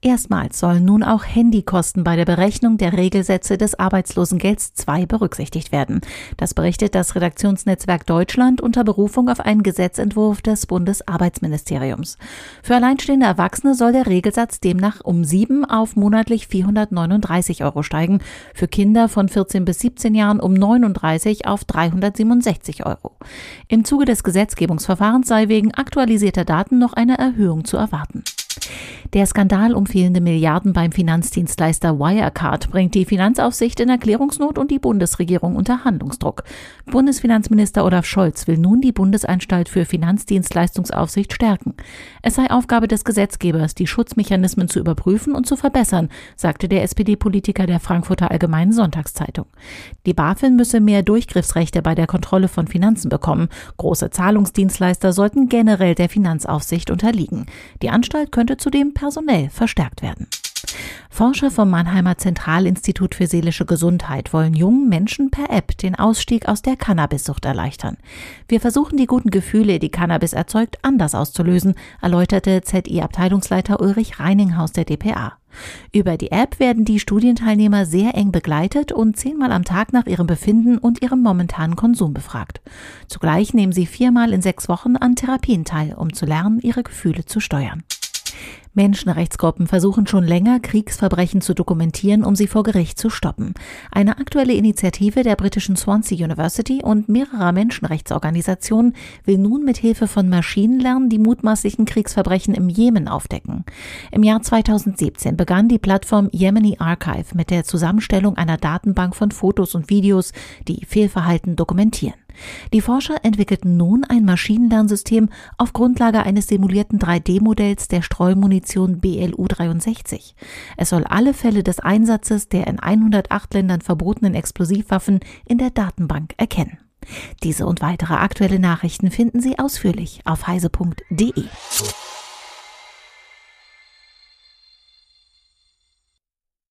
Erstmals sollen nun auch Handykosten bei der Berechnung der Regelsätze des Arbeitslosengelds II berücksichtigt werden. Das berichtet das Redaktionsnetzwerk Deutschland unter Berufung auf einen Gesetzentwurf des Bundesarbeitsministeriums. Für alleinstehende Erwachsene soll der Regelsatz demnach um sieben auf monatlich 439 Euro steigen, für Kinder von 14 bis 17 Jahren um 39 auf 367 Euro. Im Zuge des Gesetzgebungsverfahrens sei wegen aktualisierter Daten noch eine Erhöhung zu erwarten. Der Skandal um fehlende Milliarden beim Finanzdienstleister Wirecard bringt die Finanzaufsicht in Erklärungsnot und die Bundesregierung unter Handlungsdruck. Bundesfinanzminister Olaf Scholz will nun die Bundesanstalt für Finanzdienstleistungsaufsicht stärken. Es sei Aufgabe des Gesetzgebers, die Schutzmechanismen zu überprüfen und zu verbessern, sagte der SPD-Politiker der Frankfurter Allgemeinen Sonntagszeitung. Die BaFin müsse mehr Durchgriffsrechte bei der Kontrolle von Finanzen bekommen. Große Zahlungsdienstleister sollten generell der Finanzaufsicht unterliegen. Die Anstalt könnte zudem personell verstärkt werden. Forscher vom Mannheimer Zentralinstitut für seelische Gesundheit wollen jungen Menschen per App den Ausstieg aus der Cannabissucht erleichtern. Wir versuchen die guten Gefühle, die Cannabis erzeugt, anders auszulösen, erläuterte ZI-Abteilungsleiter Ulrich Reininghaus der DPA. Über die App werden die Studienteilnehmer sehr eng begleitet und zehnmal am Tag nach ihrem Befinden und ihrem momentanen Konsum befragt. Zugleich nehmen sie viermal in sechs Wochen an Therapien teil, um zu lernen, ihre Gefühle zu steuern. Menschenrechtsgruppen versuchen schon länger, Kriegsverbrechen zu dokumentieren, um sie vor Gericht zu stoppen. Eine aktuelle Initiative der britischen Swansea University und mehrerer Menschenrechtsorganisationen will nun mit Hilfe von Maschinenlernen die mutmaßlichen Kriegsverbrechen im Jemen aufdecken. Im Jahr 2017 begann die Plattform Yemeni Archive mit der Zusammenstellung einer Datenbank von Fotos und Videos, die Fehlverhalten dokumentieren. Die Forscher entwickelten nun ein Maschinenlernsystem auf Grundlage eines simulierten 3D-Modells der Streumunition BLU-63. Es soll alle Fälle des Einsatzes der in 108 Ländern verbotenen Explosivwaffen in der Datenbank erkennen. Diese und weitere aktuelle Nachrichten finden Sie ausführlich auf heise.de.